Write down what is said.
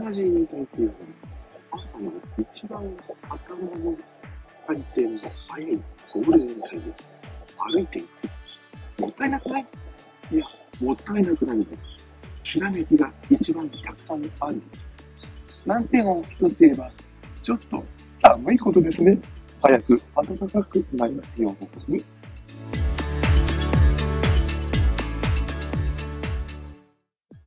体というのは、朝の一番頭の回転の速いゴールデンタイム、歩いています。もったいなくないいや、もったいなくないんです。ひらめきが一番たくさんあるんです。難点を一つ言えば、ちょっと寒いことですね。早く暖かくなりますように。